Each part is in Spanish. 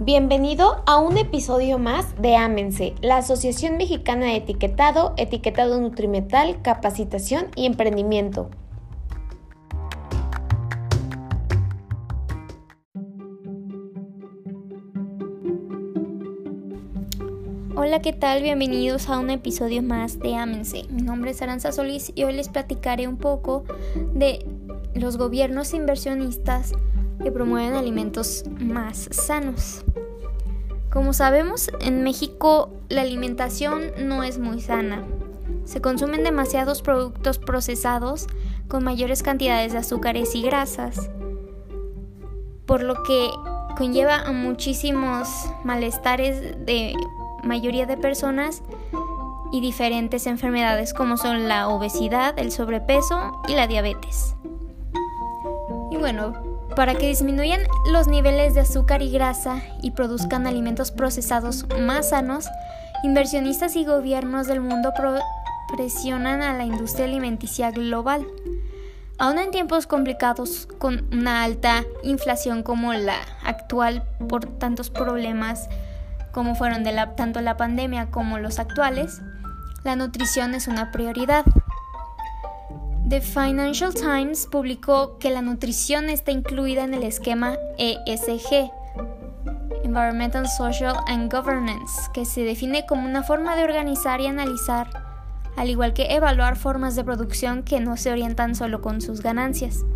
Bienvenido a un episodio más de Ámense, la Asociación Mexicana de Etiquetado, Etiquetado Nutrimental, Capacitación y Emprendimiento. Hola, ¿qué tal? Bienvenidos a un episodio más de Ámense. Mi nombre es Aranza Solís y hoy les platicaré un poco de los gobiernos inversionistas que promueven alimentos más sanos. Como sabemos, en México la alimentación no es muy sana. Se consumen demasiados productos procesados con mayores cantidades de azúcares y grasas, por lo que conlleva a muchísimos malestares de mayoría de personas y diferentes enfermedades como son la obesidad, el sobrepeso y la diabetes. Y bueno, para que disminuyan los niveles de azúcar y grasa y produzcan alimentos procesados más sanos, inversionistas y gobiernos del mundo presionan a la industria alimenticia global. Aún en tiempos complicados con una alta inflación como la actual por tantos problemas como fueron de la, tanto la pandemia como los actuales, la nutrición es una prioridad. The Financial Times publicó que la nutrición está incluida en el esquema ESG, Environmental, Social and Governance, que se define como una forma de organizar y analizar, al igual que evaluar formas de producción que no se orientan solo con sus ganancias.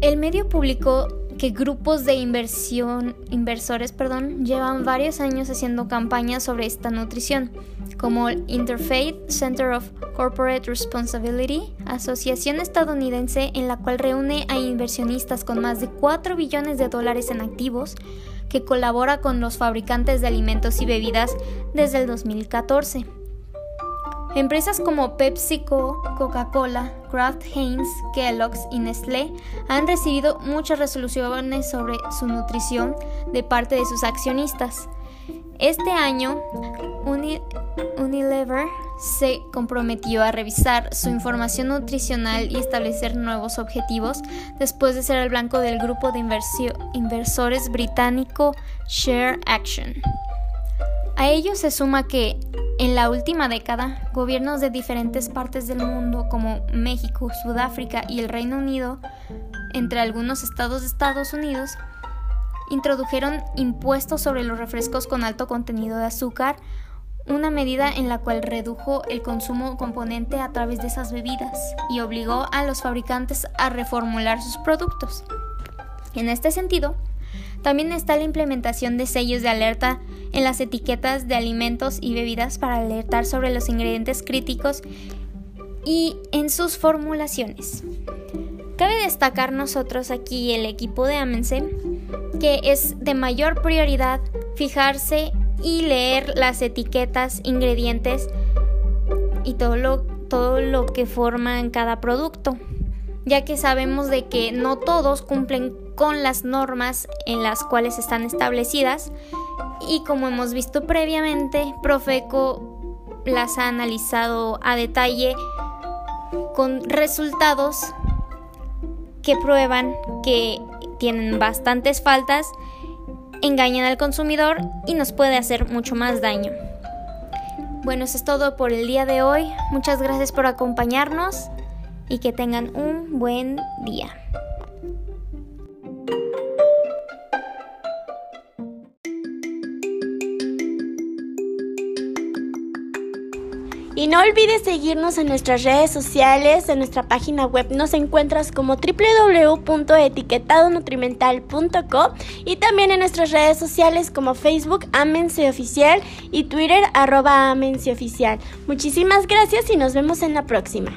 El medio publicó que grupos de inversión, inversores perdón, llevan varios años haciendo campañas sobre esta nutrición, como el Interfaith Center of Corporate Responsibility, asociación estadounidense en la cual reúne a inversionistas con más de 4 billones de dólares en activos, que colabora con los fabricantes de alimentos y bebidas desde el 2014. Empresas como PepsiCo, Coca-Cola, Kraft Heinz, Kellogg's y Nestlé han recibido muchas resoluciones sobre su nutrición de parte de sus accionistas. Este año, Unilever se comprometió a revisar su información nutricional y establecer nuevos objetivos después de ser el blanco del grupo de inversores británico Share Action. A ello se suma que en la última década, gobiernos de diferentes partes del mundo como México, Sudáfrica y el Reino Unido, entre algunos estados de Estados Unidos, introdujeron impuestos sobre los refrescos con alto contenido de azúcar, una medida en la cual redujo el consumo componente a través de esas bebidas y obligó a los fabricantes a reformular sus productos. En este sentido, también está la implementación de sellos de alerta en las etiquetas de alimentos y bebidas para alertar sobre los ingredientes críticos y en sus formulaciones. Cabe destacar nosotros aquí el equipo de Amense que es de mayor prioridad fijarse y leer las etiquetas, ingredientes y todo lo, todo lo que forman cada producto, ya que sabemos de que no todos cumplen con las normas en las cuales están establecidas. Y como hemos visto previamente, Profeco las ha analizado a detalle con resultados que prueban que tienen bastantes faltas, engañan al consumidor y nos puede hacer mucho más daño. Bueno, eso es todo por el día de hoy. Muchas gracias por acompañarnos y que tengan un buen día. Y no olvides seguirnos en nuestras redes sociales, en nuestra página web nos encuentras como www.etiquetadonutrimental.co y también en nuestras redes sociales como Facebook Amense Oficial y Twitter arroba Amense Oficial. Muchísimas gracias y nos vemos en la próxima.